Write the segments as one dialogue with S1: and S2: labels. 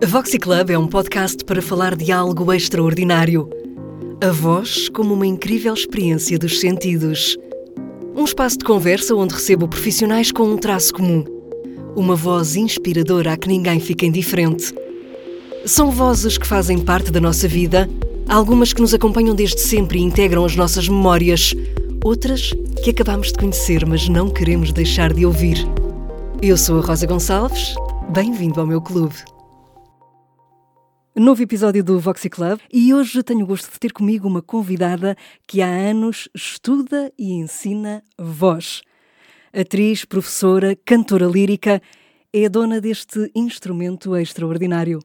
S1: A Voxy Club é um podcast para falar de algo extraordinário. A voz como uma incrível experiência dos sentidos. Um espaço de conversa onde recebo profissionais com um traço comum. Uma voz inspiradora a que ninguém fica indiferente. São vozes que fazem parte da nossa vida, algumas que nos acompanham desde sempre e integram as nossas memórias, outras que acabamos de conhecer, mas não queremos deixar de ouvir. Eu sou a Rosa Gonçalves, bem-vindo ao meu clube. Novo episódio do Voxy Club e hoje tenho o gosto de ter comigo uma convidada que há anos estuda e ensina voz. Atriz, professora, cantora lírica, é dona deste instrumento extraordinário.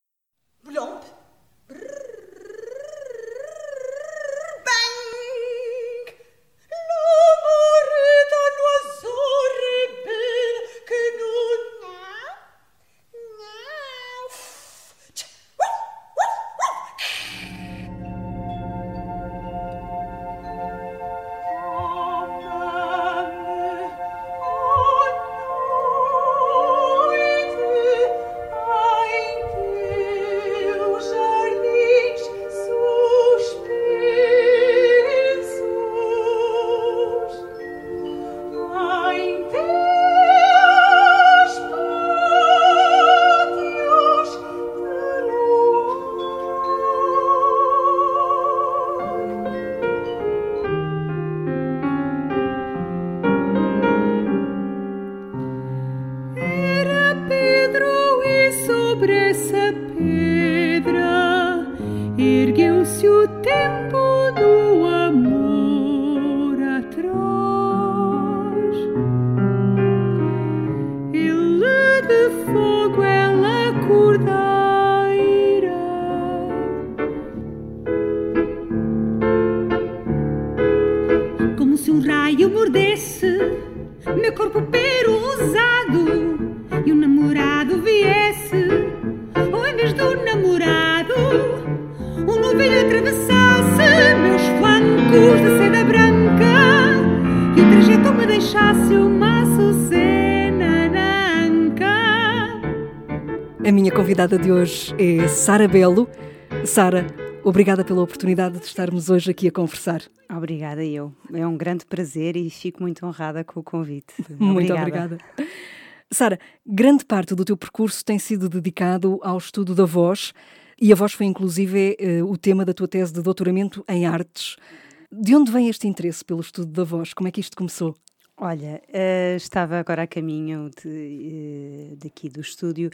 S1: Convidada de hoje é Sara Belo. Sara, obrigada pela oportunidade de estarmos hoje aqui a conversar.
S2: Obrigada eu. É um grande prazer e fico muito honrada com o convite.
S1: Muito obrigada. Sara, grande parte do teu percurso tem sido dedicado ao estudo da voz e a voz foi inclusive eh, o tema da tua tese de doutoramento em artes. De onde vem este interesse pelo estudo da voz? Como é que isto começou?
S2: Olha, uh, estava agora a caminho de, uh, daqui do estúdio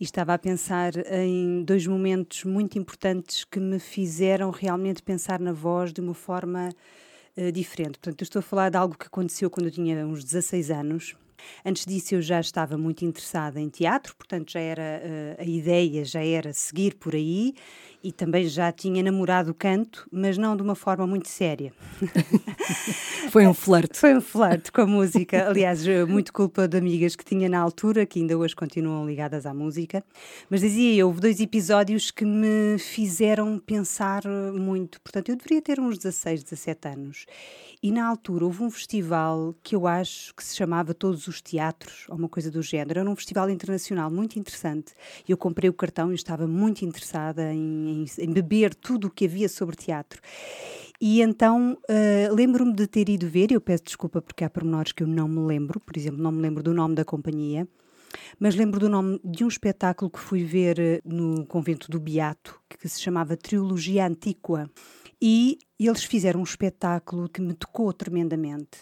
S2: e estava a pensar em dois momentos muito importantes que me fizeram realmente pensar na voz de uma forma uh, diferente. Portanto, eu estou a falar de algo que aconteceu quando eu tinha uns 16 anos. Antes disso, eu já estava muito interessada em teatro, portanto, já era a ideia já era seguir por aí e também já tinha namorado o canto, mas não de uma forma muito séria.
S1: Foi um flerte.
S2: Foi um flerte com a música. Aliás, muito culpa de amigas que tinha na altura, que ainda hoje continuam ligadas à música. Mas dizia eu, houve dois episódios que me fizeram pensar muito. Portanto, eu deveria ter uns 16, 17 anos. E na altura houve um festival que eu acho que se chamava Todos os Teatros, ou uma coisa do género. Era um festival internacional muito interessante. Eu comprei o cartão e estava muito interessada em, em, em beber tudo o que havia sobre teatro. E então uh, lembro-me de ter ido ver, eu peço desculpa porque há pormenores que eu não me lembro, por exemplo, não me lembro do nome da companhia, mas lembro do nome de um espetáculo que fui ver eh, no convento do Beato, que se chamava Trilogia Antiqua. E eles fizeram um espetáculo que me tocou tremendamente.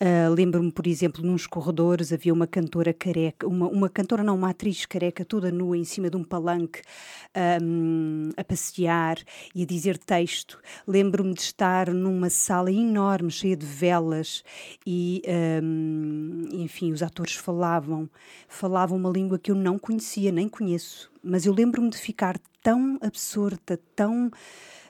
S2: Uh, Lembro-me, por exemplo, nos corredores havia uma cantora careca, uma, uma cantora, não, uma atriz careca, toda nua, em cima de um palanque, um, a passear e a dizer texto. Lembro-me de estar numa sala enorme, cheia de velas, e, um, enfim, os atores falavam, falavam uma língua que eu não conhecia, nem conheço, mas eu lembro-me de ficar tão absorta, tão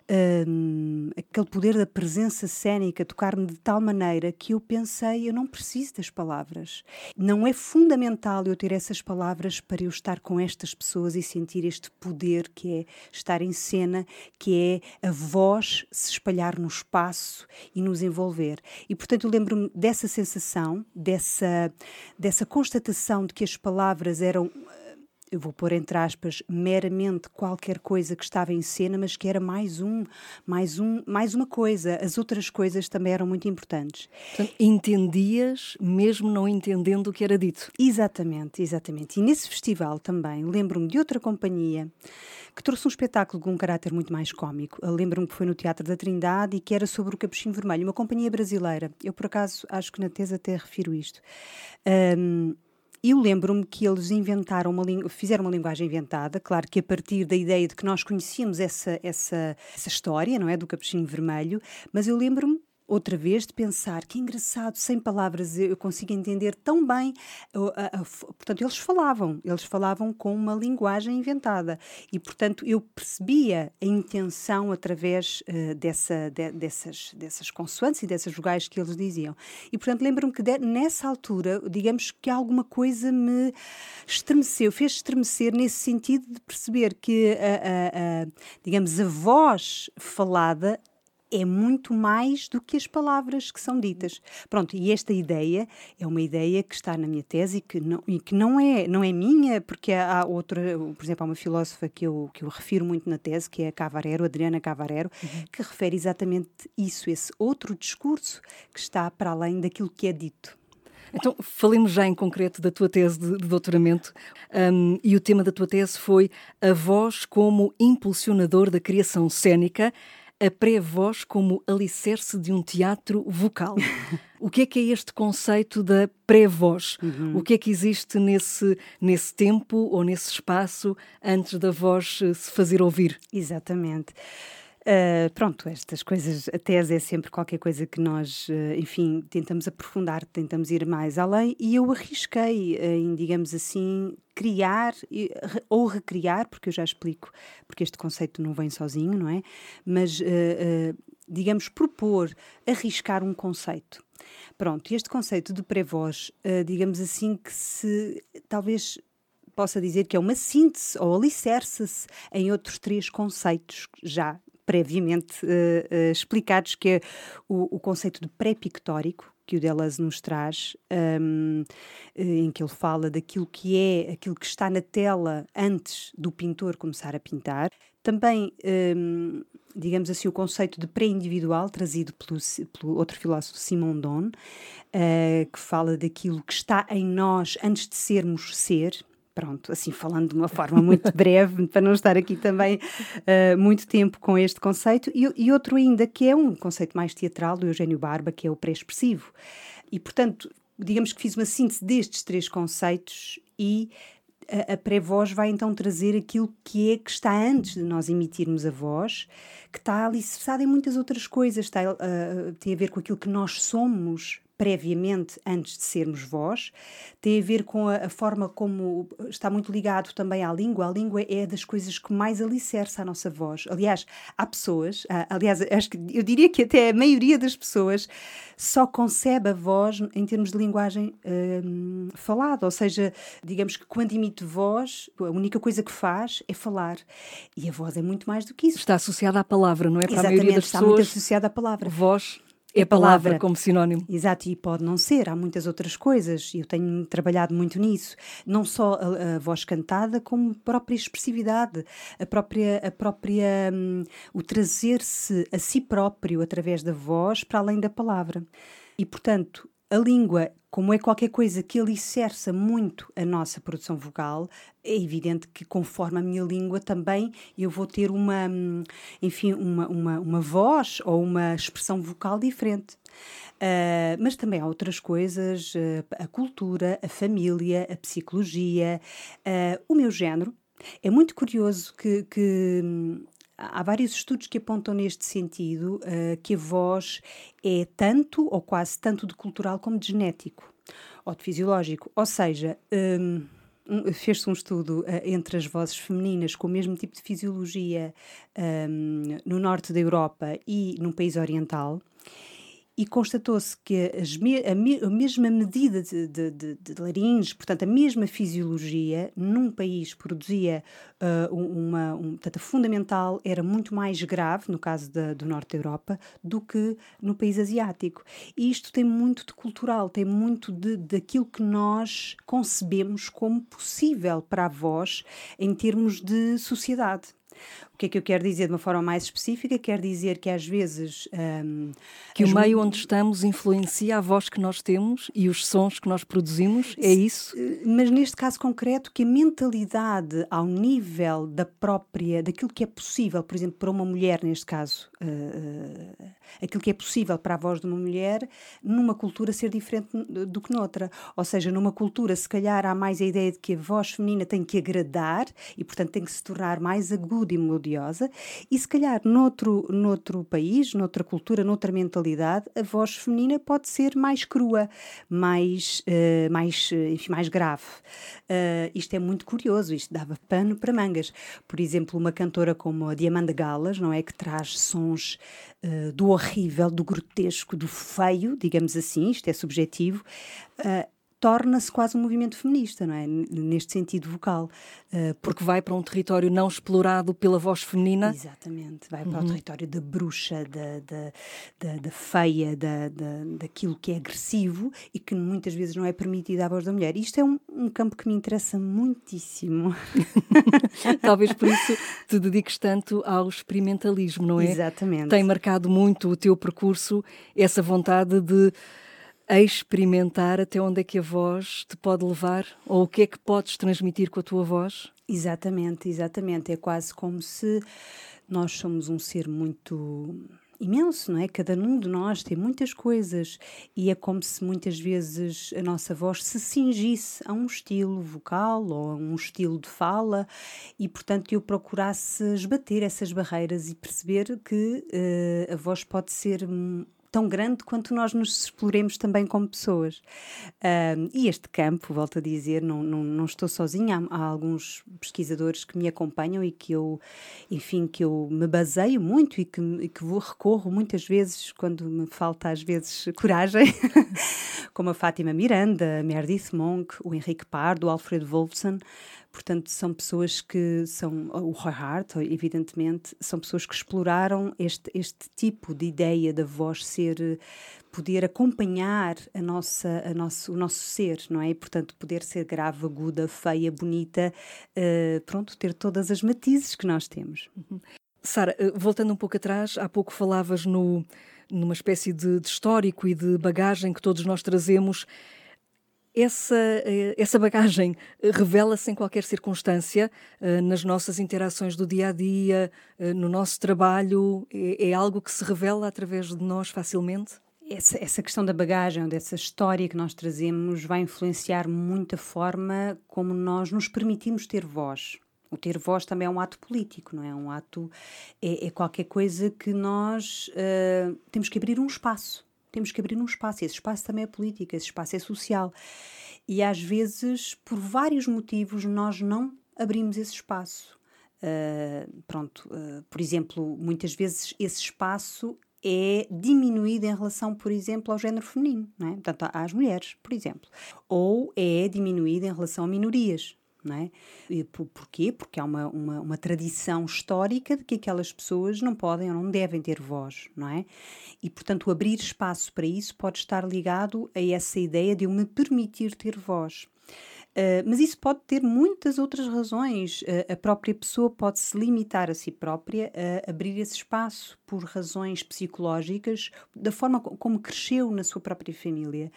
S2: um, aquele poder da presença cênica tocar-me de tal maneira que eu pensei, eu não preciso das palavras. Não é fundamental eu ter essas palavras para eu estar com estas pessoas e sentir este poder que é estar em cena, que é a voz se espalhar no espaço e nos envolver. E portanto eu lembro-me dessa sensação, dessa, dessa constatação de que as palavras eram eu vou pôr entre aspas, meramente qualquer coisa que estava em cena, mas que era mais um, mais um, mais uma coisa. As outras coisas também eram muito importantes.
S1: Portanto, entendias mesmo não entendendo o que era dito.
S2: Exatamente, exatamente. E nesse festival também lembro-me de outra companhia que trouxe um espetáculo com um caráter muito mais cómico. Lembro-me que foi no Teatro da Trindade e que era sobre o Capuchinho Vermelho, uma companhia brasileira. Eu, por acaso, acho que na tese até refiro isto. Um, eu lembro-me que eles inventaram uma fizeram uma linguagem inventada, claro que a partir da ideia de que nós conhecíamos essa, essa, essa história, não é, do capuchinho vermelho, mas eu lembro-me outra vez de pensar que engraçado, sem palavras eu consigo entender tão bem. portanto, eles falavam, eles falavam com uma linguagem inventada e, portanto, eu percebia a intenção através uh, dessa, de, dessas, dessas consoantes e dessas vogais que eles diziam. E, portanto, lembro-me que de, nessa altura, digamos que alguma coisa me estremeceu, fez estremecer nesse sentido de perceber que, a, a digamos, a voz falada é muito mais do que as palavras que são ditas. Pronto, e esta ideia é uma ideia que está na minha tese e que não, e que não, é, não é minha, porque há outra, por exemplo, há uma filósofa que eu, que eu refiro muito na tese, que é a Cavarero, Adriana Cavarero, uhum. que refere exatamente isso, esse outro discurso que está para além daquilo que é dito.
S1: Então, falemos já em concreto da tua tese de, de doutoramento. Um, e o tema da tua tese foi a voz como impulsionador da criação cênica a pré-voz como alicerce de um teatro vocal. o que é que é este conceito da pré-voz? Uhum. O que é que existe nesse, nesse tempo ou nesse espaço antes da voz eh, se fazer ouvir?
S2: Exatamente. Uh, pronto, estas coisas, a tese é sempre qualquer coisa que nós, uh, enfim, tentamos aprofundar, tentamos ir mais além, e eu arrisquei em, digamos assim, criar ou recriar, porque eu já explico, porque este conceito não vem sozinho, não é? Mas, uh, digamos, propor, arriscar um conceito. Pronto, este conceito de pré-voz, digamos assim, que se talvez possa dizer que é uma síntese ou alicerça-se em outros três conceitos já previamente uh, uh, explicados, que é o, o conceito de pré-pictórico, que o Deleuze nos traz, um, eh, em que ele fala daquilo que é, aquilo que está na tela antes do pintor começar a pintar. Também, um, digamos assim, o conceito de pré-individual, trazido pelo, pelo, outro filósofo, Simon Don, uh, que fala daquilo que está em nós antes de sermos ser, Pronto, assim falando de uma forma muito breve, para não estar aqui também uh, muito tempo com este conceito, e, e, outro ainda que é um conceito mais teatral do Eugênio Barba, que é o pré-expressivo. E, portanto, digamos que fiz uma síntese destes três conceitos e a, a pré-voz vai então trazer aquilo que é que está antes de nós emitirmos a voz, que está alicerçada em muitas outras coisas, está, uh, tem a ver com aquilo que nós somos previamente, antes de sermos vós, tem a ver com a, a, forma como está muito ligado também à língua. A língua é das coisas que mais alicerça a nossa voz. Aliás, há pessoas, aliás, acho que eu diria que até a maioria das pessoas só concebe a voz em termos de linguagem hum, falada, ou seja, digamos que quando emite voz, a única coisa que faz é falar. E a voz é muito mais do que isso.
S1: Está associada à palavra, não é? Para
S2: Exatamente,
S1: a maioria das
S2: está
S1: pessoas.
S2: muito associada à palavra.
S1: Voz é a palavra, palavra como sinónimo.
S2: Exato, e pode não ser, há muitas outras coisas, e eu tenho trabalhado muito nisso. Não só a, a, voz cantada, como a própria expressividade, a própria, a própria hum, o trazer-se a si próprio através da voz para além da palavra. E, portanto, a língua, como é qualquer coisa que alicerça muito a nossa produção vocal, é evidente que conforme a minha língua também eu vou ter uma, enfim, uma, uma, uma voz ou uma expressão vocal diferente. Uh, mas também há outras coisas, uh, a cultura, a família, a psicologia, uh, o meu género. É muito curioso que, que há vários estudos que apontam neste sentido uh, que a voz é tanto ou quase tanto de cultural como de genético ou de fisiológico. Ou seja, um, fez-se um estudo uh, entre as vozes femininas com o mesmo tipo de fisiologia um, no norte da Europa e num país oriental. E constatou-se que me, a, me, a, mesma medida de, de, de, de, laringe, portanto, a mesma fisiologia, num país produzia uh, uma, um, portanto, a fundamental era muito mais grave, no caso do norte da Europa, do que no país asiático. E isto tem muito de cultural, tem muito de, daquilo que nós concebemos como possível para a voz em termos de sociedade. O que é que eu quero dizer de uma forma mais específica? Quer dizer que às vezes. Um,
S1: que o meio onde estamos influencia a voz que nós temos e os sons que nós produzimos, é isso?
S2: Eh, mas neste caso concreto, que a mentalidade ao nível da própria. daquilo que é possível, por exemplo, para uma mulher, neste caso, uh, uh, aquilo que é possível para a voz de uma mulher, numa cultura ser diferente do que noutra. Ou seja, numa cultura, se calhar, há mais a ideia de que a voz feminina tem que agradar e, portanto, tem que se tornar mais aguda e melodiosa odiosa, e se calhar noutro, noutro país, noutra cultura, noutra mentalidade, a voz feminina pode ser mais crua, mais, uh, mais, eh, enfim, mais grave. Uh, isto é muito curioso, isto dava pano para mangas. Por exemplo, uma cantora como a Diamanda Galas, não é? Que traz sons uh, do horrível, do grotesco, do feio, digamos assim, isto é subjetivo. Uh, torna-se quase um movimento feminista, não é? Neste sentido vocal.
S1: Uh, porque vai para um território não explorado pela voz feminina.
S2: Exatamente, vai para uhum. o território da bruxa, da, da, da, da feia, da, da, daquilo que é agressivo e que muitas vezes não é permitido à voz da mulher. Isto é um, um campo que me interessa muitíssimo.
S1: Talvez por isso te dediques tanto ao experimentalismo, não é?
S2: Exatamente.
S1: Tem marcado muito o teu percurso essa vontade de a experimentar até onde é que a voz te pode levar ou o que é que podes transmitir com a tua voz?
S2: Exatamente, exatamente. É quase como se nós somos um ser muito imenso, não é? Cada um de nós tem muitas coisas e é como se muitas vezes a nossa voz se cingisse a um estilo vocal ou a um estilo de fala e, portanto, eu procurasse esbater essas barreiras e perceber que uh, a voz pode ser tão grande quanto nós nos exploremos também como pessoas. Uh, e este campo, volto a dizer, não, não, não estou sozinha, há, há, alguns pesquisadores que me acompanham e que eu, enfim, que eu me baseio muito e que, e que vou, recorro muitas vezes quando me falta às vezes coragem, como a Fátima Miranda, a Meredith Monk, o Henrique Pardo, o Alfredo Wolfson, Portanto, são pessoas que são, o Roy Hart, evidentemente, são pessoas que exploraram este, este tipo de ideia da voz ser, poder acompanhar a nossa, a nosso, o nosso ser, não é? E, portanto, poder ser grave, aguda, feia, bonita, uh, pronto, ter todas as matizes que nós temos.
S1: Uhum. Sara, eh, voltando um pouco atrás, há pouco falavas no, numa espécie de, de histórico e de bagagem que todos nós trazemos essa, eh, essa bagagem revela-se em qualquer circunstância, eh, nas nossas interações do dia a dia, eh, no nosso trabalho? É, é algo que se revela através de nós facilmente?
S2: Essa, essa questão da bagagem, dessa história que nós trazemos, vai influenciar muito a forma como nós nos permitimos ter voz. O ter voz também é um ato político, não é? Um ato. É, é qualquer coisa que nós uh, temos que abrir um espaço temos que abrir um espaço. Esse espaço também é política, esse espaço é social. E às vezes, por vários motivos, nós não abrimos esse espaço. Uh, pronto, uh, por exemplo, muitas vezes esse espaço é diminuído em relação, por exemplo, ao género feminino, não é? portanto, às mulheres, por exemplo, ou é diminuído em relação a minorias não é? E por, porquê? Porque há uma, uma, uma, tradição histórica de que aquelas pessoas não podem ou não devem ter voz, não é? E, portanto, abrir espaço para isso pode estar ligado a essa ideia de eu me permitir ter voz. Uh, mas isso pode ter muitas outras razões. Uh, a própria pessoa pode se limitar a si própria a abrir esse espaço por razões psicológicas, da forma como cresceu na sua própria família.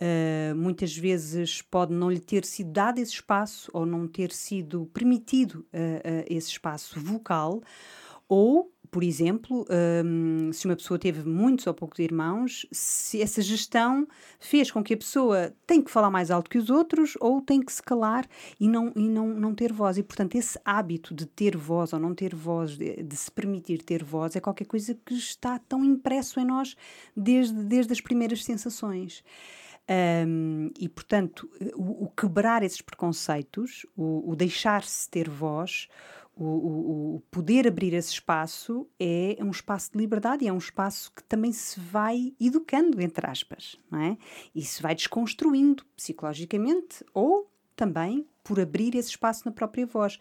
S2: Uh, muitas vezes pode não lhe ter sido dado esse espaço ou não ter sido permitido esse espaço vocal, ou por exemplo, um, se uma pessoa teve muitos ou poucos irmãos, se essa gestão fez com que a pessoa tem que falar mais alto que os outros ou tem que se calar e não, e não, não ter voz. E, portanto, esse hábito de ter voz ou não ter voz, de, de se permitir ter voz, é qualquer coisa que está tão impresso em nós desde, desde as primeiras sensações. Um, e, portanto, o, o, quebrar esses preconceitos, o, o deixar-se ter voz, O, o, o, poder abrir esse espaço é, é um espaço de liberdade e é um espaço que também se vai educando, entre aspas, não é? E se vai desconstruindo psicologicamente ou também por abrir esse espaço na própria voz.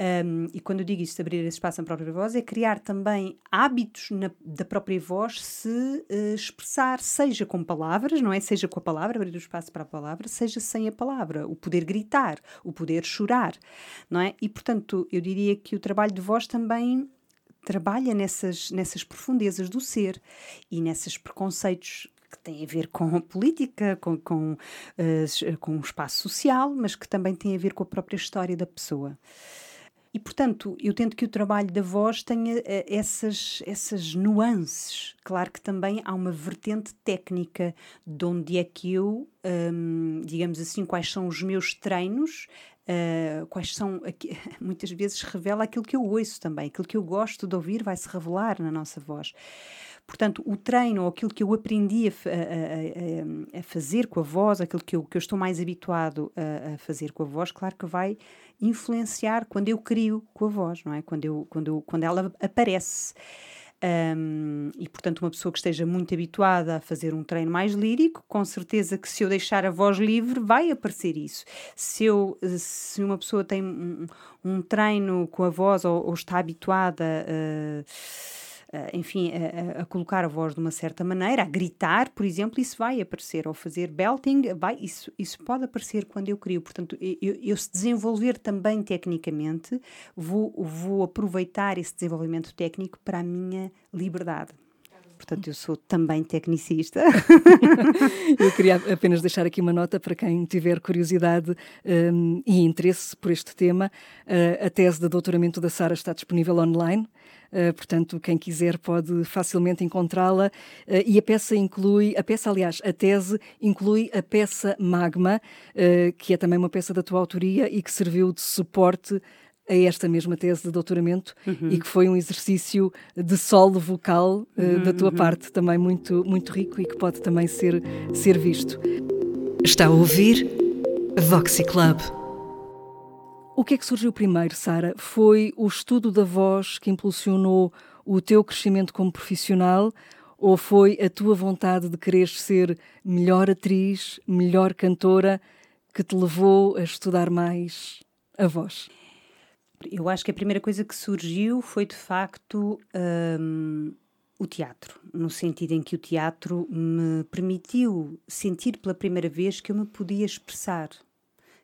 S2: Um, e quando eu digo isto, abrir esse espaço na própria voz, é criar também hábitos na, da própria voz se uh, expressar, seja com palavras, não é? Seja com a palavra, abrir o espaço para a palavra, seja sem a palavra, o poder gritar, o poder chorar, não é? E portanto, eu diria que o trabalho de voz também trabalha nessas, nessas profundezas do ser e nesses preconceitos que têm a ver com a política, com, com, uh, com o espaço social, mas que também têm a ver com a própria história da pessoa. E, portanto, eu tento que o trabalho da voz tenha uh, essas, essas nuances. Claro que também há uma vertente técnica de onde é que eu, um, digamos assim, quais são os meus treinos, uh, quais são. Aqui, muitas vezes revela aquilo que eu ouço também, aquilo que eu gosto de ouvir vai se revelar na nossa voz. Portanto, o treino, ou aquilo que eu aprendi a, a, a, a, fazer com a voz, aquilo que eu, que eu estou mais habituado a, fazer com a voz, claro que vai influenciar quando eu crio com a voz, não é? Quando, eu, quando, eu, quando ela aparece. Um, e portanto, uma pessoa que esteja muito habituada a fazer um treino mais lírico, com certeza que se eu deixar a voz livre, vai aparecer isso. Se, eu, se uma pessoa tem um, um treino com a voz ou, ou está habituada uh, enfim, a, a, colocar a voz de uma certa maneira, a gritar, por exemplo, isso vai aparecer, ou fazer belting, vai, isso, isso pode aparecer quando eu crio. Portanto, eu, eu se desenvolver também tecnicamente, vou, vou aproveitar esse desenvolvimento técnico para a minha liberdade portanto eu sou também tecnicista.
S1: eu queria apenas deixar aqui uma nota para quem tiver curiosidade um, e interesse por este tema. Uh, a tese de doutoramento da Sara está disponível online. Uh, portanto, quem quiser pode facilmente encontrá-la. Uh, e a peça inclui, a peça, aliás, a tese inclui a peça Magma, uh, que é também uma peça da tua autoria e que serviu de suporte a esta mesma tese de doutoramento uhum. e que foi um exercício de solo vocal uhum, da tua uhum. parte também muito, muito rico e que pode também ser, ser visto.
S3: Está a ouvir Voxy Club.
S1: O que é que surgiu primeiro, Sara? Foi o estudo da voz que impulsionou o teu crescimento como profissional ou foi a tua vontade de querer ser melhor atriz, melhor cantora que te levou a estudar mais a voz?
S2: Eu acho que a primeira coisa que surgiu foi de facto um, o teatro, no sentido em que o teatro me permitiu sentir pela primeira vez que eu me podia expressar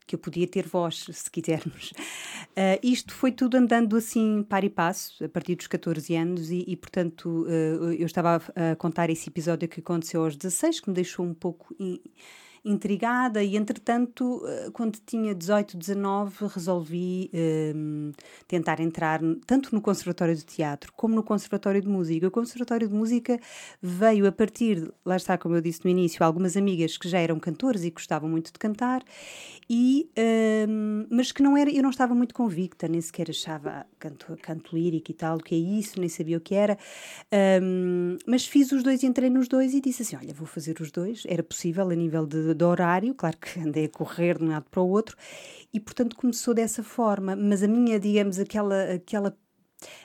S2: que eu podia ter voz, se quisermos. Uh, isto foi tudo andando assim, par e passo, a partir dos 14 anos, e, e portanto, uh, eu estava a, a, contar esse episódio que aconteceu aos 16, que me deixou um pouco. In, intrigada e entretanto eh, quando tinha 18, 19 resolvi um, tentar entrar tanto no Conservatório de Teatro como no Conservatório de Música. O Conservatório de Música veio a partir, lá está como eu disse no início, algumas amigas que já eram cantores e gostavam muito de cantar e, um, mas que não era, eu não estava muito convicta, nem sequer achava canto, canto lírico e tal, o que é isso, nem sabia o que era. Um, mas fiz os dois, entrei nos dois e disse assim: olha, vou fazer os dois. Era possível a nível de, de horário, claro que andei a correr de um lado para o outro, e portanto começou dessa forma. Mas a minha, digamos, aquela, aquela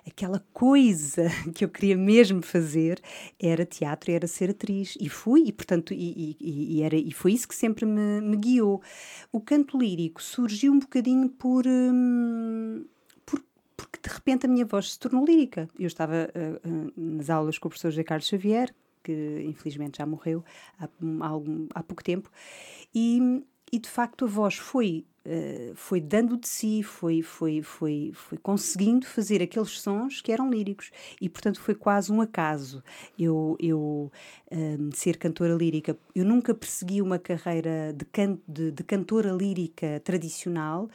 S2: aquela coisa que eu queria mesmo fazer era teatro, era ser atriz. E fui, e portanto, e, e, e era, e foi isso que sempre me, me, guiou. O canto lírico surgiu um bocadinho por. Hum, porque de repente a minha voz se tornou lírica. Eu estava uh, uh, nas aulas com o professor José Carlos Xavier, que infelizmente já morreu há, há, há pouco tempo, e, e de facto a voz foi Uh, foi dando de si, foi, foi, foi, foi conseguindo fazer aqueles sons que eram líricos e portanto foi quase um acaso eu, eu uh, ser cantora lírica. Eu nunca persegui uma carreira de, can de, de cantora lírica tradicional.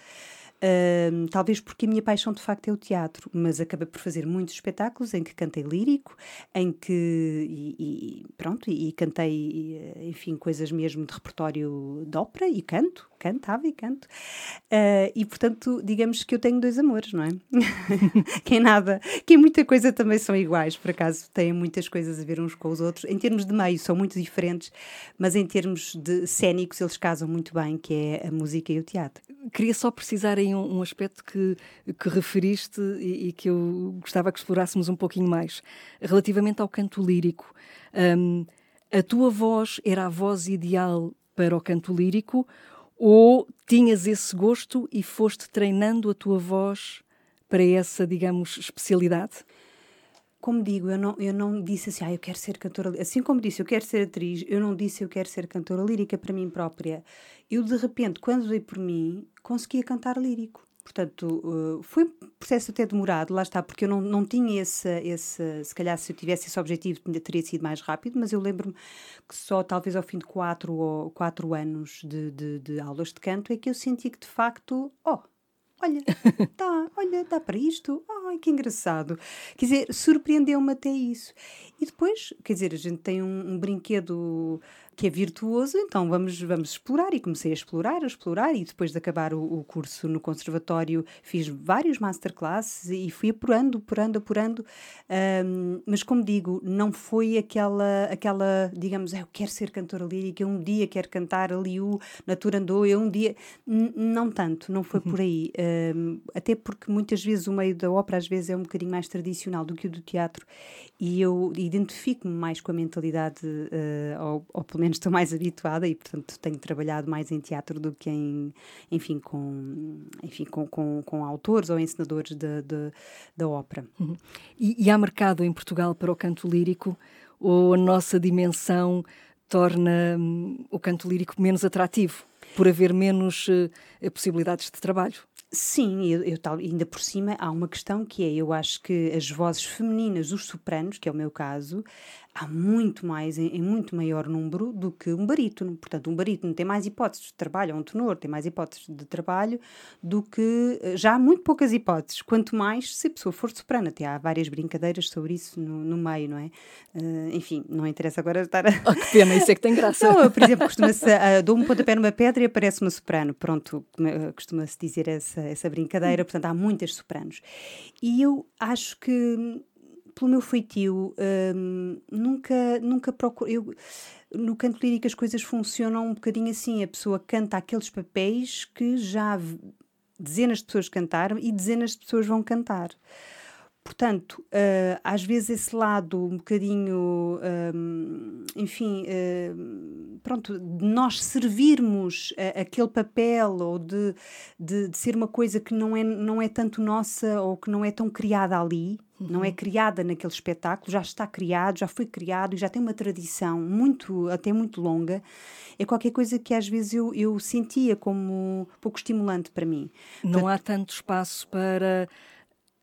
S2: Talvez porque a minha paixão de facto é o teatro, mas acabei por fazer muitos espetáculos em que cantei lírico, em que e, e pronto, e, e cantei, enfim, coisas mesmo de repertório de ópera e canto, cantava e canto. Uh, e portanto, digamos que eu tenho dois amores, não é? que em nada, que em muita coisa também são iguais, por acaso têm muitas coisas a ver uns com os outros. Em termos de meio são muito diferentes, mas em termos de cénicos eles casam muito bem, que é a música e o teatro.
S1: Queria só precisar em um, um aspecto que, que referiste e, e, que eu gostava que explorássemos um pouquinho mais. Relativamente ao canto lírico, um, a tua voz era a voz ideal para o canto lírico ou tinhas esse gosto e foste treinando a tua voz para essa, digamos, especialidade?
S2: Como digo, eu não, eu não disse assim, ah, eu quero ser cantora Assim como disse, eu quero ser atriz, eu não disse eu quero ser cantora lírica para mim própria. Eu, de repente, quando dei por mim, conseguia cantar lírico. Portanto, uh, foi um processo até demorado, lá está, porque eu não, não tinha esse, esse. Se calhar, se eu tivesse esse objetivo, teria sido mais rápido, mas eu lembro-me que só talvez ao fim de quatro ou quatro anos de, de, de aulas de canto é que eu senti que de facto, oh, olha, tá, olha, dá para isto, ai que engraçado. Quer dizer, surpreendeu-me até isso. E depois, quer dizer, a gente tem um, um brinquedo que é virtuoso, então vamos, vamos explorar. E comecei a explorar, a explorar, e depois de acabar o, o curso no conservatório, fiz vários masterclasses e fui apurando, apurando, apurando. Um, mas, como digo, não foi aquela, aquela digamos, ah, eu quero ser cantora lírica, eu um dia quero cantar ali o Naturandou, eu um dia. N não tanto, não foi por aí. Um, até porque muitas vezes o meio da ópera, às vezes, é um bocadinho mais tradicional do que o do teatro, e eu identifico-me mais com a mentalidade, uh, ou, ou pelo menos estou mais habituada e, portanto, tenho trabalhado mais em teatro do que em, enfim, com, enfim, com, com, com autores ou ensinadores de, de da ópera.
S1: Uhum. E, e há mercado em Portugal para o canto lírico ou a nossa dimensão torna hum, o canto lírico menos atrativo? Por haver menos uh, possibilidades de trabalho?
S2: Sim, eu, eu, ainda por cima há uma questão que é: eu acho que as vozes femininas, os sopranos, que é o meu caso, há muito mais, em, em, muito maior número do que um barítono. Portanto, um barítono tem mais hipóteses de trabalho, ou um tenor tem mais hipóteses de trabalho do que. Eh, já há muito poucas hipóteses, quanto mais se a pessoa for soprano. Até há várias brincadeiras sobre isso no, no meio, não é? Uh, enfim, não interessa agora estar a.
S1: Oh, que pena, isso é que tem graça.
S2: Não, por exemplo, costuma-se. Uh, dou um pontapé numa pedra e aparece uma soprano. Pronto, costuma-se dizer essa, essa brincadeira. Portanto, há muitas sopranos. E eu acho que pelo meu feitio, hum, nunca, nunca procuro. Eu, no canto lírico as coisas funcionam um bocadinho assim: a pessoa canta aqueles papéis que já dezenas de pessoas cantaram e dezenas de pessoas vão cantar. Portanto, uh, às vezes esse lado um bocadinho, um, enfim, uh, pronto, de nós servirmos uh, aquele papel ou de, de, de, ser uma coisa que não é, não é tanto nossa ou que não é tão criada ali, uhum. não é criada naquele espetáculo, já está criado, já foi criado e já tem uma tradição muito, até muito longa, é qualquer coisa que às vezes eu, eu sentia como pouco estimulante para mim.
S1: Não Portanto, há tanto espaço para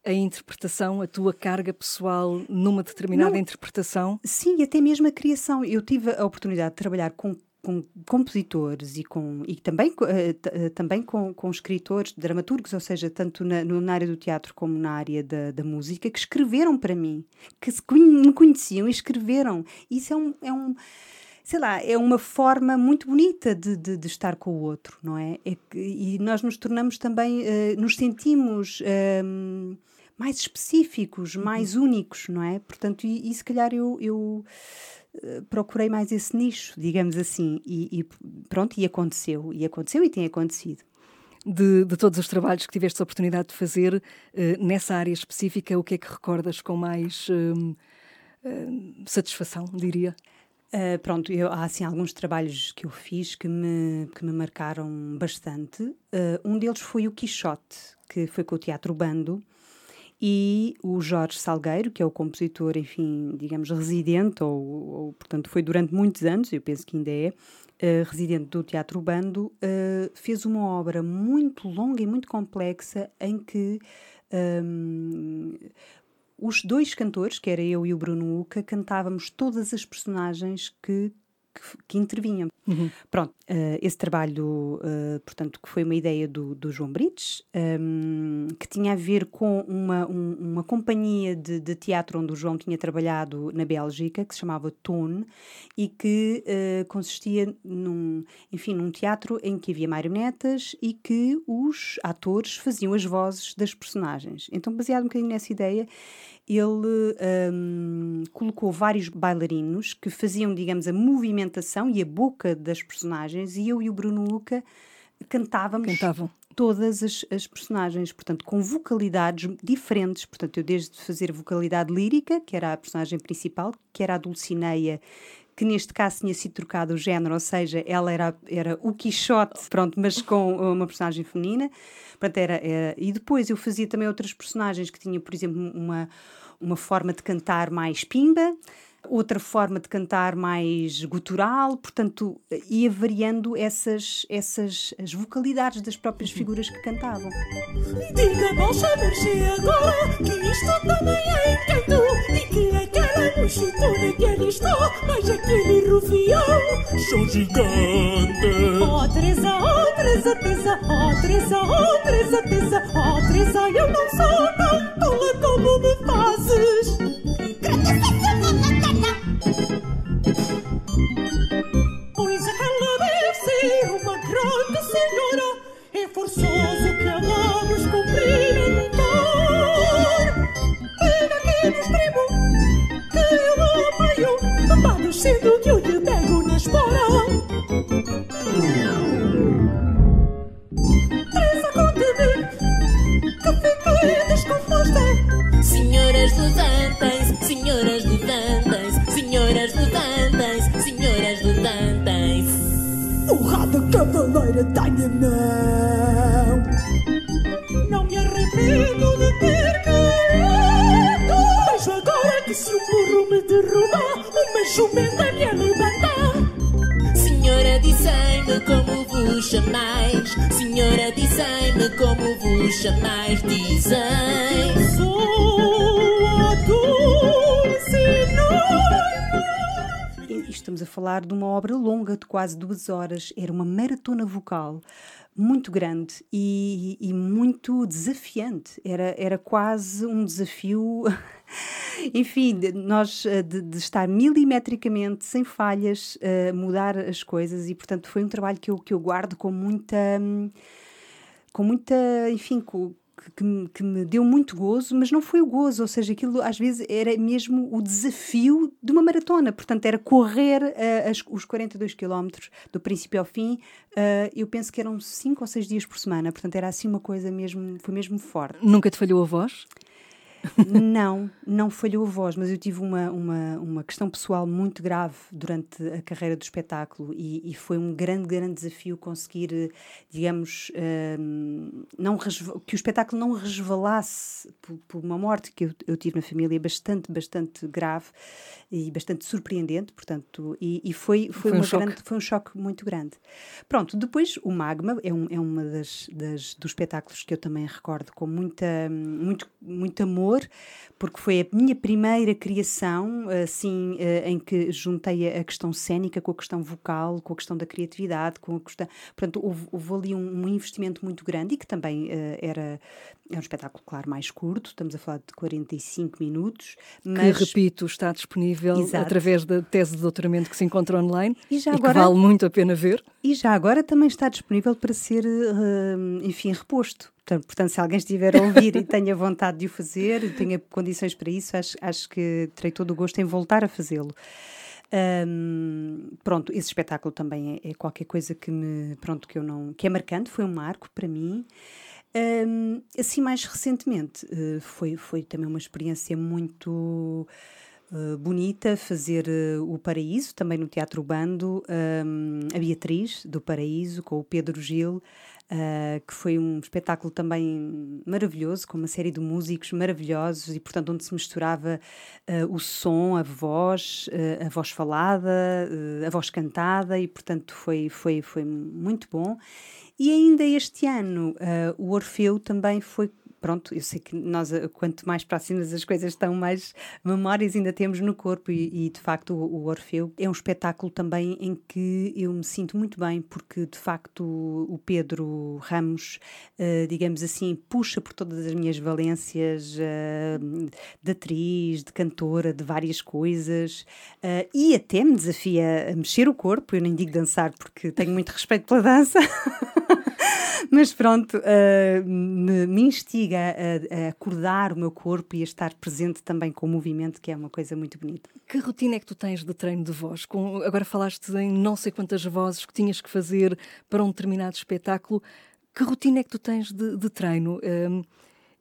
S1: a interpretação, a tua carga pessoal numa determinada Não, interpretação?
S2: Sim, até mesmo a criação. Eu tive a oportunidade de trabalhar com com compositores e, com, e também, uh, também com, com escritores, dramaturgos, ou seja, tanto na, na área do teatro como na área da, da música, que escreveram para mim, que se, me conheciam e escreveram. Isso é um, é um sei lá, é uma forma muito bonita de, de, de estar com o outro, não é? é que, e nós nos tornamos também, uh, nos sentimos. Uh, mais específicos, uhum. mais uhum. únicos, não é? Portanto, e, e se calhar eu, eu uh, procurei mais esse nicho, digamos assim, e, e, pronto, e aconteceu, e aconteceu e tem acontecido.
S1: De, de todos os trabalhos que tiveste a oportunidade de fazer uh, nessa área específica, o que é que recordas com mais uh, satisfação, diria?
S2: Uh, pronto, eu, há assim alguns trabalhos que eu fiz que me, que me marcaram bastante. Uh, um deles foi o Quixote, que foi com o Teatro Bando, e o Jorge Salgueiro, que é o compositor, enfim, digamos, residente, ou, ou portanto foi durante muitos anos, eu penso que ainda é, uh, residente do Teatro Bando, uh, fez uma obra muito longa e muito complexa em que um, os dois cantores, que era eu e o Bruno Uca, cantávamos todas as personagens que que, que intervinham. Uhum. Pronto, uh, esse trabalho, uh, portanto, que foi uma ideia do, do João Brites, um, que tinha a ver com uma, um, uma companhia de, de, teatro onde o João tinha trabalhado na Bélgica, que se chamava Tone, e que uh, consistia num, enfim, num teatro em que havia marionetas e que os atores faziam as vozes das personagens. Então, baseado um bocadinho nessa ideia, ele um, colocou vários bailarinos que faziam, digamos, a movimentação e a boca das personagens, e eu e o Bruno Luca cantávamos
S1: Cantavam.
S2: todas as, as personagens, portanto, com vocalidades diferentes. Portanto, eu desde fazer vocalidade lírica, que era a personagem principal, que era a Dulcineia, que neste caso tinha sido trocado o género, ou seja, ela era, era o Quixote, pronto, mas com uma personagem feminina. Portanto, era, era, e depois eu fazia também outras personagens que tinham, por exemplo, uma, uma forma de cantar mais pimba, outra forma de cantar mais gutural, portanto, ia variando essas, essas as vocalidades das próprias figuras que cantavam.
S4: Diga, mercê agora que isto também é encanto e que aquela mochitona que ali está, mas aquele rufião são gigantes. Oh, Teresa, oh, Teresa, Teresa, oh, Teresa, oh, Teresa, Teresa, oh, Teresa, eu não sou tão tola como me fazes. Pois aquela deve ser uma grande senhora. É forçoso que ela nos cumprimentar. Pega aqui no extremo que eu apoio. Vá descendo que eu lhe pego na espora. Que fiquei descomposta.
S5: Senhoras levantem-se, senhoras levantem-se, senhoras senhoras levantem-se.
S4: Honrada cavaleira tenho não Não me arrependo de ter caído Mas agora que se um burro me derrubar Uma jumenta me levantar
S5: Senhora, dizei-me como vos chamais, senhora, dizei-me como vos chamais, dizem.
S4: Sou a Dulcinea
S2: Estamos a falar de uma obra longa de quase duas horas. Era uma maratona vocal muito grande e, e muito desafiante. Era, era quase um desafio. Enfim, nós eh, de, de, estar milimetricamente, sem falhas, uh, mudar as coisas e, portanto, foi um trabalho que eu, que eu guardo com muita. com muita. Enfim, com, que, que me, deu muito gozo, mas não foi o gozo, ou seja, aquilo às vezes era mesmo o desafio de uma maratona, portanto era correr uh, as, os 42 quilómetros do princípio ao fim, uh, eu penso que eram 5 ou 6 dias por semana, portanto era assim uma coisa mesmo, foi mesmo forte.
S1: Nunca te falhou a voz?
S2: Não, não falhou a voz, mas eu tive uma, uma, uma questão pessoal muito grave durante a carreira do espetáculo e, e foi um grande, grande desafio conseguir, digamos, um, não que o espetáculo não resvalasse por, por uma morte que eu, eu tive na família bastante, bastante grave e bastante surpreendente, portanto, e, e foi, foi,
S1: Foi um
S2: uma
S1: choque.
S2: grande, foi um choque muito grande. Pronto, depois o Magma é, um, é uma das, das dos espetáculos que eu também recordo com muita, muito, muito amor, porque foi a minha primeira criação, assim, eh, em que juntei a questão cénica com a questão vocal, com a questão da criatividade, com a questão. Portanto, houve, houve ali um, um investimento muito grande e que também eh, era. É um espetáculo, claro, mais curto, estamos a falar de 45 minutos, mas.
S1: Que, repito, está disponível
S2: Exato.
S1: através da tese de doutoramento que se encontra online
S2: E já
S1: que
S2: agora-
S1: vale muito a pena ver.
S2: E já agora também está disponível para ser, eh, enfim, reposto. Portanto, se alguém estiver a ouvir e tenha vontade de o fazer, e tenha condições para isso, acho, acho que terei todo o gosto em voltar a fazê-lo. Ahm, pronto, esse espetáculo também é, é qualquer coisa que me, pronto, que eu não, que é marcante, foi um marco para mim. Ahm, assim, mais recentemente, eh, foi, foi também uma experiência muito eh, bonita fazer eh, o Paraíso, também no Teatro Bando, ahm, a Beatriz do Paraíso, com o Pedro Gil, ah, que foi um espetáculo também maravilhoso, com uma série de músicos maravilhosos e, portanto, onde se misturava ah, o som, a voz, ah, a voz falada, a voz cantada e, portanto, foi, foi, foi muito bom. E ainda este ano, o Orfeu também foi pronto, eu sei que nós, eh, quanto mais próximas as coisas estão, mais memórias ainda temos no corpo, e, e, de facto o, o Orfeu é um espetáculo também em que eu me sinto muito bem, porque de facto o Pedro Ramos, eh, digamos assim, puxa por todas as minhas valências eh, de atriz, de cantora, de várias coisas, eh, e até me desafia a mexer o corpo, eu nem digo dançar porque tenho muito respeito pela dança. Mas pronto, uh, me, me, instiga a, a, acordar o meu corpo e a estar presente também com o movimento, que é uma coisa muito bonita.
S1: Que rotina é que tu tens de treino de voz? Com, agora falaste em não sei quantas vozes que tinhas que fazer para um determinado espetáculo. Que rotina é que tu tens de, de treino? Um,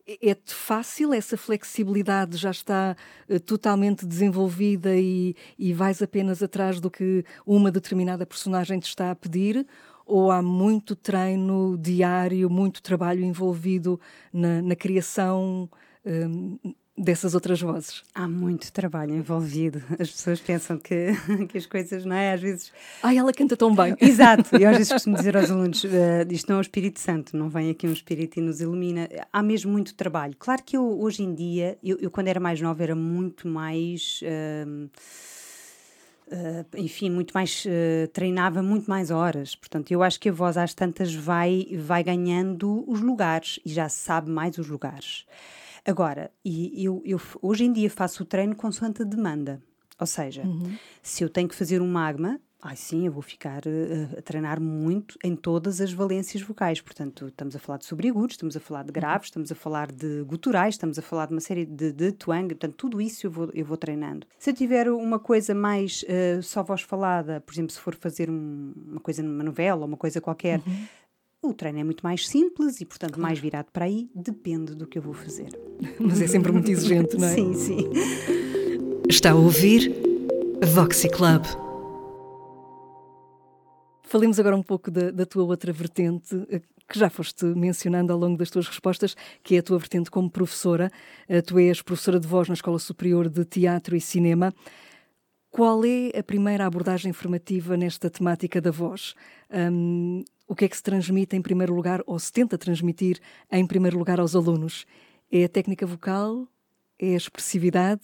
S1: é-te fácil? Essa flexibilidade já está uh, totalmente desenvolvida e, e vais apenas atrás do que uma determinada personagem te está a pedir? Ou há muito treino diário, muito trabalho envolvido na, na criação um, dessas outras vozes?
S2: Há muito trabalho envolvido. As pessoas pensam que, que as coisas, não é? Às vezes.
S1: Ai, ela canta tão bem.
S2: Exato. E às vezes costumo dizer aos alunos: uh, isto não é o Espírito Santo, não vem aqui um Espírito e nos ilumina. Há mesmo muito trabalho. Claro que eu, hoje em dia, eu, eu quando era mais nova, era muito mais. Uh, enfim, muito mais uh, treinava muito mais horas. Portanto, eu acho que a voz às tantas vai vai ganhando os lugares e já sabe mais os lugares. Agora, e eu, eu hoje em dia faço o treino consoante a demanda. Ou seja, uhum. se eu tenho que fazer um magma, ai sim, eu vou ficar uh, a treinar muito em todas as valências vocais. Portanto, estamos a falar de subagudos, estamos a falar de graves, estamos a falar de guturais, estamos a falar de uma série de, de twang. Portanto, tudo isso eu vou, eu vou treinando. Se eu tiver uma coisa mais uh, só voz falada, por exemplo, se for fazer um, uma coisa numa novela ou uma coisa qualquer, uhum o treino é muito mais simples e, portanto, claro. mais virado para aí, depende do que eu vou fazer.
S1: Mas é sempre muito exigente, não é?
S2: Sim, sim.
S3: Está a ouvir Voxy Club.
S1: Falemos agora um pouco da, da, tua outra vertente, eh, que já foste mencionando ao longo das tuas respostas, que é a tua vertente como professora. Eh, tu és professora de voz na Escola Superior de Teatro e Cinema. Qual é a primeira abordagem formativa nesta temática da voz? Um, o que é que se transmite em primeiro lugar, ou se tenta transmitir em primeiro lugar aos alunos? É a técnica vocal? É a expressividade?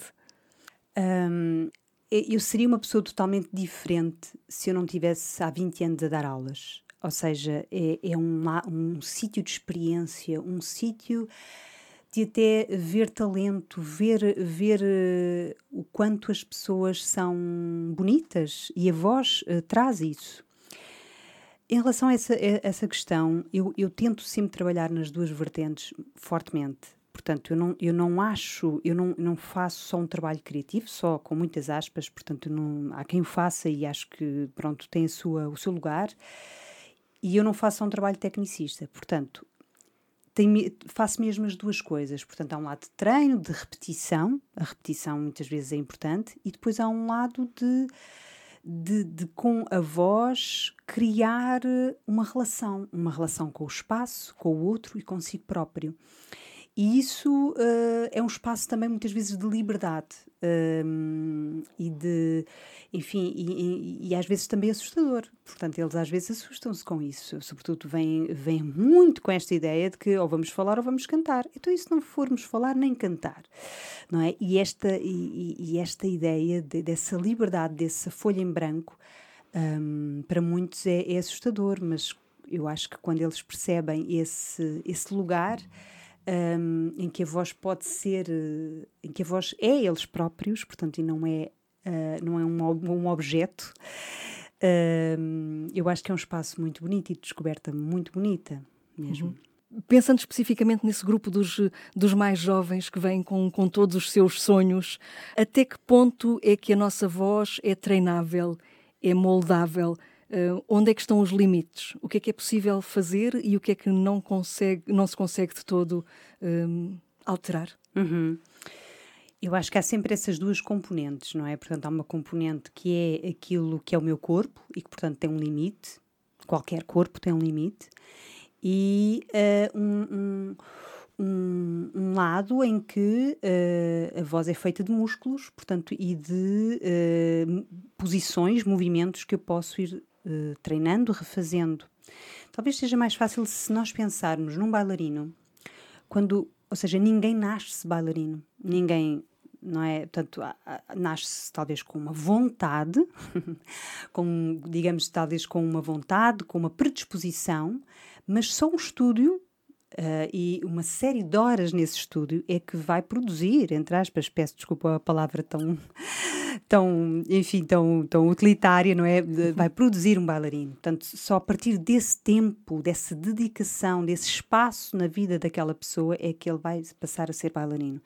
S2: Um, eu seria uma pessoa totalmente diferente se eu não tivesse há 20 anos a dar aulas. Ou seja, é, é um, um sítio de experiência, um sítio de até ver talento, ver, ver uh, o quanto as pessoas são bonitas e a voz uh, traz isso. Em relação a essa, a essa questão, eu, eu tento sempre trabalhar nas duas vertentes fortemente. Portanto, eu não, eu não acho, eu não, não faço só um trabalho criativo, só com muitas aspas, portanto, não, há quem o faça e acho que, pronto, tem a sua, o seu lugar. E eu não faço só um trabalho tecnicista. Portanto, tem, faço mesmo as duas coisas. Portanto, há um lado de treino, de repetição, a repetição muitas vezes é importante, e depois há um lado de, de, de com a voz criar uma relação, uma relação com o espaço, com o outro e consigo próprio. E isso uh, é um espaço também muitas vezes de liberdade um, e de, enfim, e, e, e, às vezes também assustador. Portanto, eles às vezes assustam-se com isso. Sobretudo vêm, vêm muito com esta ideia de que ou vamos falar ou vamos cantar. Então, se não formos falar nem cantar? Não é? E esta, e, e esta ideia de, dessa liberdade, dessa folha em branco, um, para muitos é, é assustador, mas eu acho que quando eles percebem esse, esse lugar um, em que a voz pode ser, uh, em que a voz é eles próprios, portanto, e não é, uh, não é um, um objeto. Uh, eu acho que é um espaço muito bonito e de descoberta muito bonita mesmo.
S1: Uhum. Pensando especificamente nesse grupo dos, dos mais jovens que vêm com, com todos os seus sonhos, até que ponto é que a nossa voz é treinável, é moldável? Uh, onde é que estão os limites? O que é que é possível fazer e o que é que não, consegue, não se consegue de todo um, alterar?
S2: Uhum. Eu acho que há sempre essas duas componentes, não é? Portanto, há uma componente que é aquilo que é o meu corpo e que, portanto, tem um limite. Qualquer corpo tem um limite. E uh, um, um, um, lado em que uh, a voz é feita de músculos, portanto, e de posições, movimentos que eu posso ir eh, treinando, refazendo. Talvez seja mais fácil se nós pensarmos num bailarino, quando, ou seja, ninguém nasce bailarino, ninguém não é? Portanto, nasce talvez com uma vontade, com, digamos, talvez com uma vontade, com uma predisposição, mas só um estúdio Uh, e uma série de horas nesse estúdio é que vai produzir, entre aspas, peço desculpa a palavra tão, tão, enfim, tão, tão utilitária, não é? Vai produzir um bailarino. Portanto, só a partir desse tempo, dessa dedicação, desse espaço na vida daquela pessoa é que ele vai passar a ser bailarino.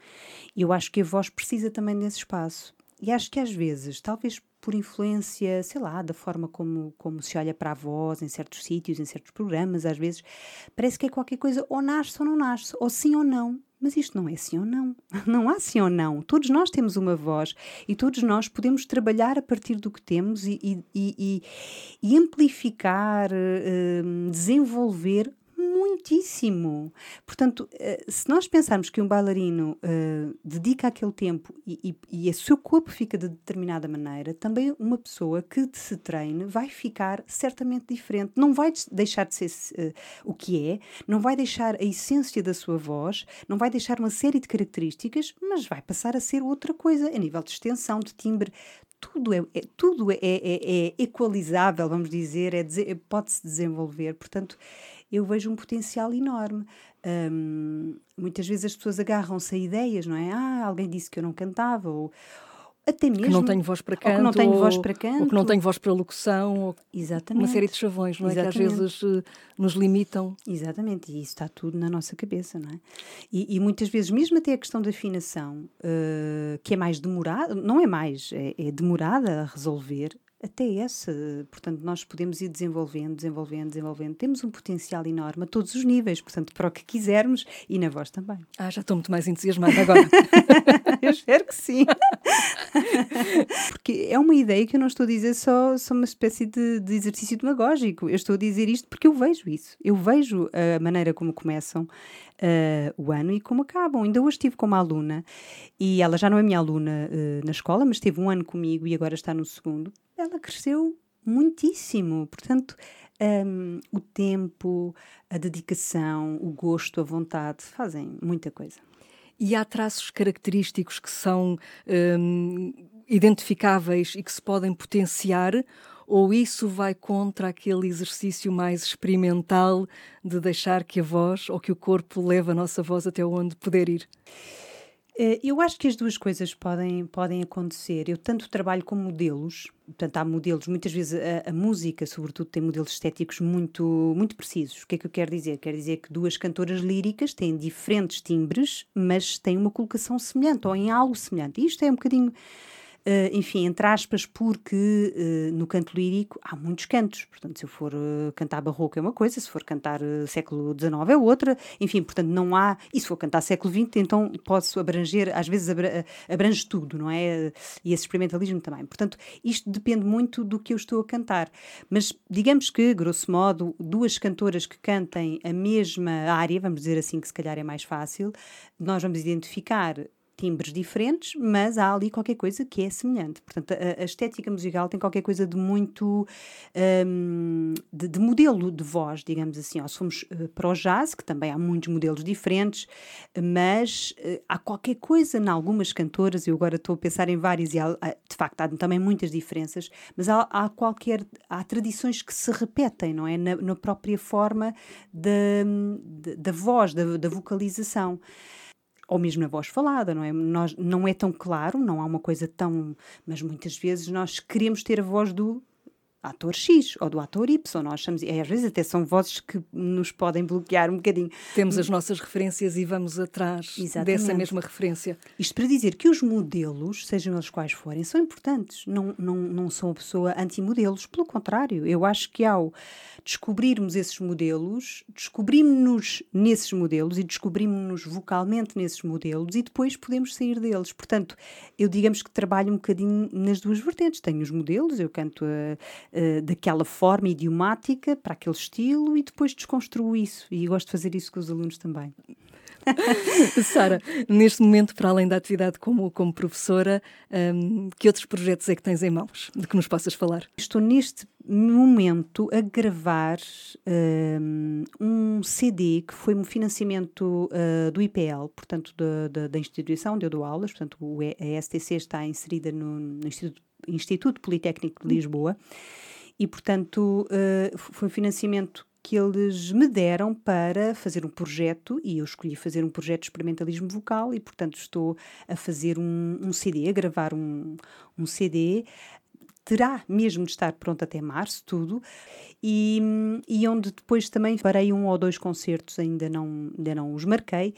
S2: E eu acho que a voz precisa também desse espaço. E acho que às vezes, talvez por influência, sei lá, da forma como, como se olha para a voz em certos sítios, em certos programas, às vezes parece que é qualquer coisa ou nasce ou não nasce, ou sim ou não. Mas isto não é sim ou não. Não há sim ou não. Todos nós temos uma voz e todos nós podemos trabalhar a partir do que temos e, e, e, e amplificar, eh, desenvolver muitíssimo. Portanto, eh, se nós pensarmos que um bailarino uh, dedica aquele tempo e, e, e o seu corpo fica de determinada maneira, também uma pessoa que se treine vai ficar certamente diferente. Não vai deixar de ser uh, o que é, não vai deixar a essência da sua voz, não vai deixar uma série de características, mas vai passar a ser outra coisa, a nível de extensão, de timbre, tudo é, é tudo é, é, é, equalizável, vamos dizer, é, pode-se desenvolver. Portanto, eu vejo um potencial enorme. Um, muitas vezes as pessoas agarram-se a ideias, não é? Ah, alguém disse que eu não cantava, ou até mesmo.
S1: Que não tenho voz para canto.
S2: Ou que não tenho voz para canto.
S1: Ou que não tenho voz para locução. Ou
S2: Exatamente.
S1: Uma série de chavões, não é? Exatamente. Que às vezes uh, nos limitam.
S2: Exatamente, e isso está tudo na nossa cabeça, não é? E, e muitas vezes, mesmo até a questão da afinação, uh, que é mais demorada, não é mais, é, é demorada a resolver, até essa. Portanto, nós podemos ir desenvolvendo, desenvolvendo, desenvolvendo. Temos um potencial enorme a todos os níveis, portanto, para o que quisermos e na voz também.
S1: Ah, já estou muito mais entusiasmada agora.
S2: eu espero que sim. porque é uma ideia que eu não estou a dizer só, só uma espécie de, de exercício demagógico. Eu estou a dizer isto porque eu vejo isso. Eu vejo a maneira como começam uh, o ano e como acabam. Ainda hoje estive com uma aluna e ela já não é minha aluna uh, na escola, mas teve um ano comigo e agora está no segundo ela cresceu muitíssimo. Portanto, um, o tempo, a dedicação, o gosto, a vontade fazem muita coisa.
S1: E há traços característicos que são um, identificáveis e que se podem potenciar? Ou isso vai contra aquele exercício mais experimental de deixar que a voz ou que o corpo leve a nossa voz até onde puder ir?
S2: Eh, eu acho que as duas coisas podem, podem acontecer. Eu tanto trabalho com modelos, portanto, há modelos, muitas vezes a, a, música, sobretudo, tem modelos estéticos muito, muito precisos. O que é que eu quero dizer? Quero dizer que duas cantoras líricas têm diferentes timbres, mas têm uma colocação semelhante ou em algo semelhante. E isto é um bocadinho enfim, entre aspas, porque uh, no canto lírico há muitos cantos. Portanto, se eu for uh, cantar barroco é uma coisa, se for cantar século XIX é outra. Enfim, portanto, não há. E se for cantar século XX, então posso abranger, às vezes abra, abrange tudo, não é? E esse experimentalismo também. Portanto, isto depende muito do que eu estou a cantar. Mas digamos que, grosso modo, duas cantoras que cantem a mesma área, vamos dizer assim, que se calhar é mais fácil, nós vamos identificar timbres diferentes, mas há ali qualquer coisa que é semelhante. Portanto, a, a estética musical tem qualquer coisa de muito. Um, de, de, modelo de voz, digamos assim. Ou se formos uh, para o jazz, que também há muitos modelos diferentes, mas uh, há qualquer coisa em algumas cantoras, eu agora estou a pensar em várias, e há, de facto há também muitas diferenças, mas há, há qualquer. há tradições que se repetem, não é? Na, na própria forma da voz, da, da vocalização ou mesmo na voz falada, não é? Nós, não é tão claro, não há uma coisa tão. Mas muitas vezes nós queremos ter a voz do ator X ou do ator Y. Nós chamamos, e às vezes até são vozes que nos podem bloquear um bocadinho.
S1: Temos as nossas referências e vamos atrás Exatamente. dessa mesma referência.
S2: Isto para dizer que os modelos, sejam eles quais forem, são importantes. Não, não, não sou uma pessoa anti-modelos. Pelo contrário, eu acho que ao descobrirmos esses modelos, descobrimos-nos nesses modelos e descobrimos-nos vocalmente nesses modelos e depois podemos sair deles. Portanto, eu digamos que trabalho um bocadinho nas duas vertentes. Tenho os modelos, eu canto a uh, daquela forma idiomática para aquele estilo e depois desconstruo isso. E gosto de fazer isso com os alunos também.
S1: Sara, neste momento, para além da atividade como, como professora, um, que outros projetos é que tens em mãos de que nos possas falar?
S2: Estou neste momento a gravar um, um CD que foi um financiamento uh, do IPL, portanto, da, da, da, instituição onde eu dou aulas, portanto, o, a STC está inserida no, no Instituto Instituto Politécnico de Lisboa, e, portanto, uh, foi um financiamento que eles me deram para fazer um projeto e eu escolhi fazer um projeto de experimentalismo vocal e, portanto, estou a fazer um, um CD, a gravar um, um CD terá mesmo de estar pronto até março, tudo, e, e onde depois também farei um ou dois concertos, ainda não, ainda não os marquei,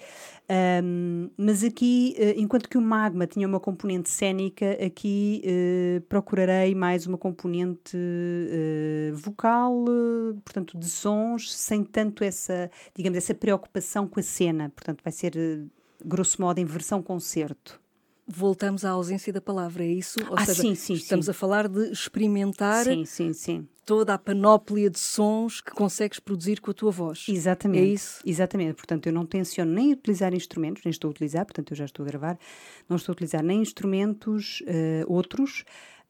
S2: um, mas aqui, eh, enquanto que o Magma tinha uma componente cénica, aqui uh, procurarei mais uma componente uh, vocal, uh, portanto, de sons, sem tanto essa, digamos, essa preocupação com a cena, portanto, vai ser, grosso modo, em versão concerto
S1: voltamos à ausência da palavra, é isso?
S2: Ou ah, seja, sim, sim,
S1: estamos
S2: sim.
S1: a falar de experimentar
S2: sim, sim, sim.
S1: toda a panóplia de sons que consegues produzir com a tua voz.
S2: Exatamente.
S1: É isso?
S2: Exatamente. Portanto, eu não tenciono nem utilizar instrumentos, nem estou a utilizar, portanto, eu já estou a gravar, não estou a utilizar nem instrumentos uh, outros,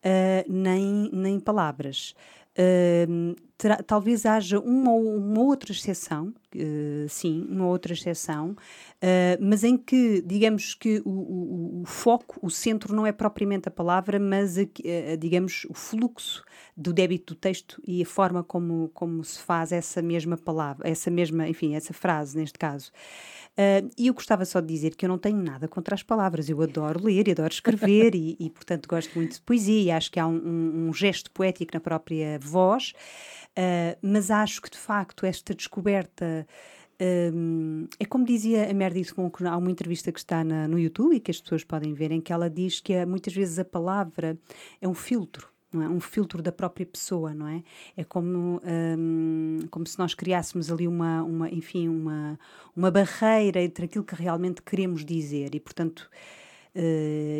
S2: uh, nem, nem palavras. Uh, terá, talvez haja uma, uma outra exceção, uh, sim, uma outra exceção, uh, mas em que, digamos que o, o, o, foco, o centro não é propriamente a palavra, mas, a, digamos, o fluxo do débito do texto e a forma como, como se faz essa mesma palavra, essa mesma, enfim, essa frase, neste caso. E eu gostava só de dizer que eu não tenho nada contra as palavras. Eu adoro ler e adoro escrever e, e, portanto, gosto muito de poesia e acho que há um, um, um gesto poético na própria voz. Uh, mas acho que, de facto, esta descoberta. Um, é como dizia a Meredith Monk, há uma entrevista que está na, no YouTube e que as pessoas podem ver, em que ela diz que muitas vezes a palavra é um filtro não é? um filtro da própria pessoa, não é? É como, um, como se nós criássemos ali uma, uma, enfim, uma, uma barreira entre aquilo que realmente queremos dizer e, portanto,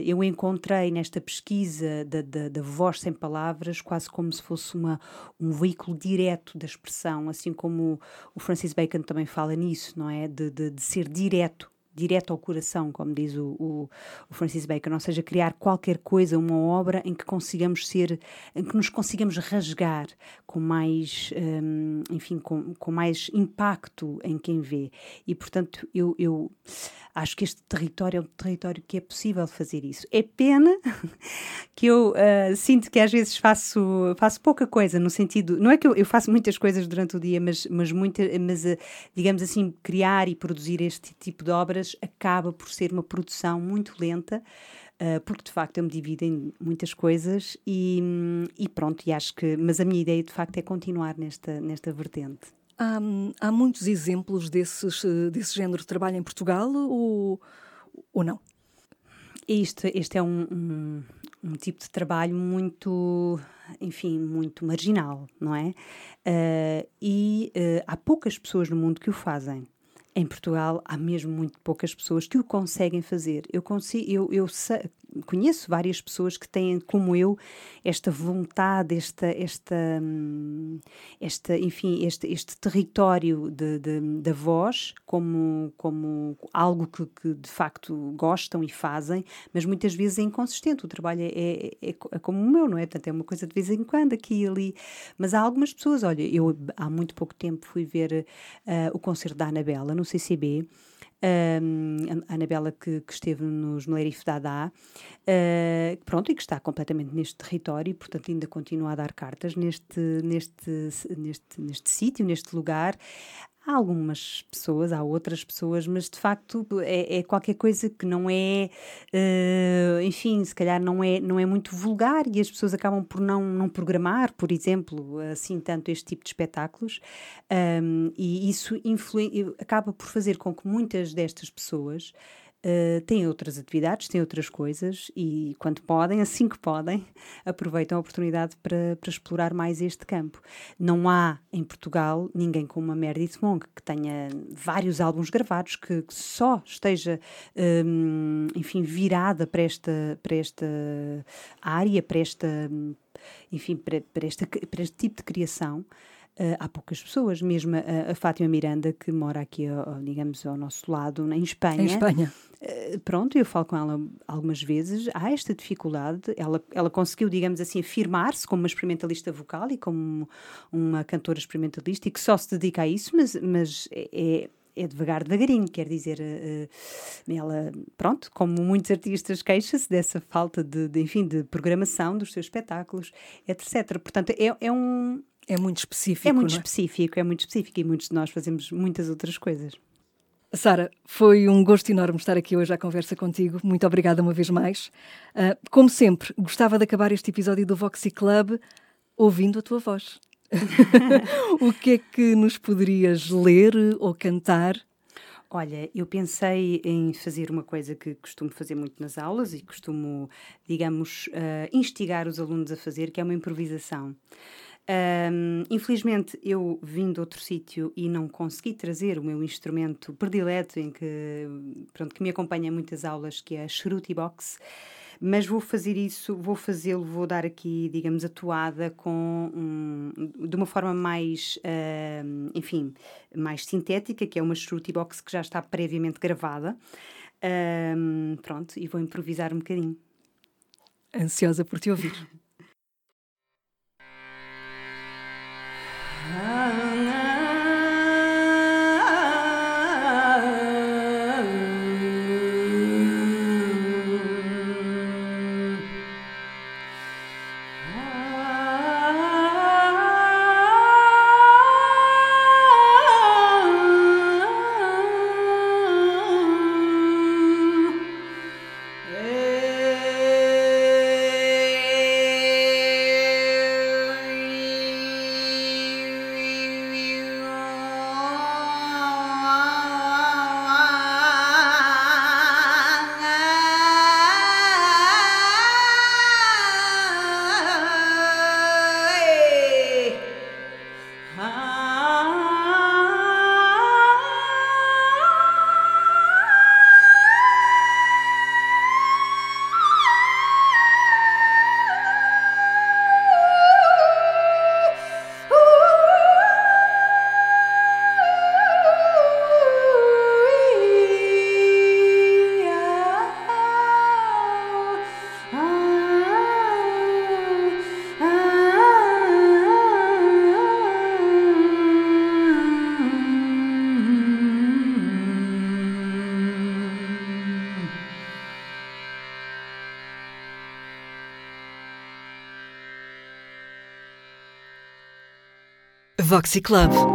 S2: eu encontrei nesta pesquisa da, da, da, voz sem palavras quase como se fosse uma, um veículo direto da expressão, assim como o Francis Bacon também fala nisso, não é? De, de, de ser direto direto ao coração, como diz o, o, o, Francis Bacon, ou seja, criar qualquer coisa, uma obra em que consigamos ser, em que nos consigamos rasgar com mais, um, enfim, com, com mais impacto em quem vê. E, portanto, eu, eu acho que este território é um território que é possível fazer isso. É pena que eu uh, sinto que às vezes faço, faço pouca coisa, no sentido, não é que eu, eu faço muitas coisas durante o dia, mas, mas, muita, mas uh, digamos assim, criar e produzir este tipo de obras acaba por ser uma produção muito lenta, uh, porque de facto eu me divido em muitas coisas e, e, pronto, e acho que. Mas a minha ideia de facto é continuar nesta, nesta vertente.
S1: Há, há muitos exemplos desses, desse género de trabalho em Portugal ou, ou não?
S2: Isto, este é um, um, um, tipo de trabalho muito, enfim, muito marginal, não é? Uh, e uh, há poucas pessoas no mundo que o fazem em Portugal há mesmo muito poucas pessoas que o conseguem fazer. Eu, consigo, eu, eu conheço várias pessoas que têm, como eu, esta vontade, esta, esta, hum, esta enfim, este, este território de, de, da voz como, como algo que, que, de facto gostam e fazem, mas muitas vezes é inconsistente. O trabalho é, é, é, é como o meu, não é? Portanto, é uma coisa de vez em quando, aqui e ali. Mas há algumas pessoas, olha, eu há muito pouco tempo fui ver uh, o concerto da Anabela no CCB um, a Anabela que, que, esteve nos Melerif Dada, uh, pronto, e que está completamente neste território e, portanto, ainda continua a dar cartas neste, neste, neste, neste sítio, neste lugar. Há algumas pessoas, há outras pessoas, mas de facto é, é qualquer coisa que não é, uh, enfim, se calhar não é, não é muito vulgar e as pessoas acabam por não, não programar, por exemplo, assim tanto este tipo de espetáculos, um, e isso acaba por fazer com que muitas destas pessoas Uh, têm outras atividades, têm outras coisas e, quando podem, assim que podem, aproveitam a oportunidade para, para explorar mais este campo. Não há em Portugal ninguém como a Meredith Monk que tenha vários álbuns gravados, que, que só esteja, um, enfim, virada para esta, para esta área, para esta, enfim, para, para, esta, para este tipo de criação. Uh, há poucas pessoas, mesmo a, a, Fátima Miranda, que mora aqui, ao, digamos, ao nosso lado, em Espanha.
S1: Em Espanha.
S2: Uh, pronto, eu falo com ela algumas vezes. Há esta dificuldade. Ela, ela conseguiu, digamos assim, afirmar-se como uma experimentalista vocal e como uma cantora experimentalista e que só se dedica a isso, mas, mas é, é devagar, devagarinho, quer dizer, uh, ela, pronto, como muitos artistas queixa-se dessa falta de, de, enfim, de programação dos seus espetáculos, etc. Portanto, é, é um É muito específico.
S6: É muito
S2: é?
S6: específico, é muito específico e muitos de nós fazemos muitas outras coisas.
S2: Sara, foi um gosto enorme estar aqui hoje à conversa contigo. Muito obrigada uma vez mais. Uh, como sempre, gostava de acabar este episódio do Voxy Club ouvindo a tua voz. o que é que nos poderias ler ou cantar?
S6: Olha, eu pensei em fazer uma coisa que costumo fazer muito nas aulas e costumo, digamos, uh, instigar os alunos a fazer, que é uma improvisação. Um, infelizmente, eu vim de outro sítio e não consegui trazer o meu instrumento predileto, em que, pronto, que me acompanha em muitas aulas, que é a Shruti Box. Mas vou fazer isso, vou fazê-lo, vou dar aqui, digamos, a toada com um, de uma forma mais, uh, enfim, mais sintética, que é uma Shruti Box que já está previamente gravada. Um, pronto, e vou improvisar um bocadinho.
S2: Ansiosa por te ouvir. Ah.
S1: Voxy Club.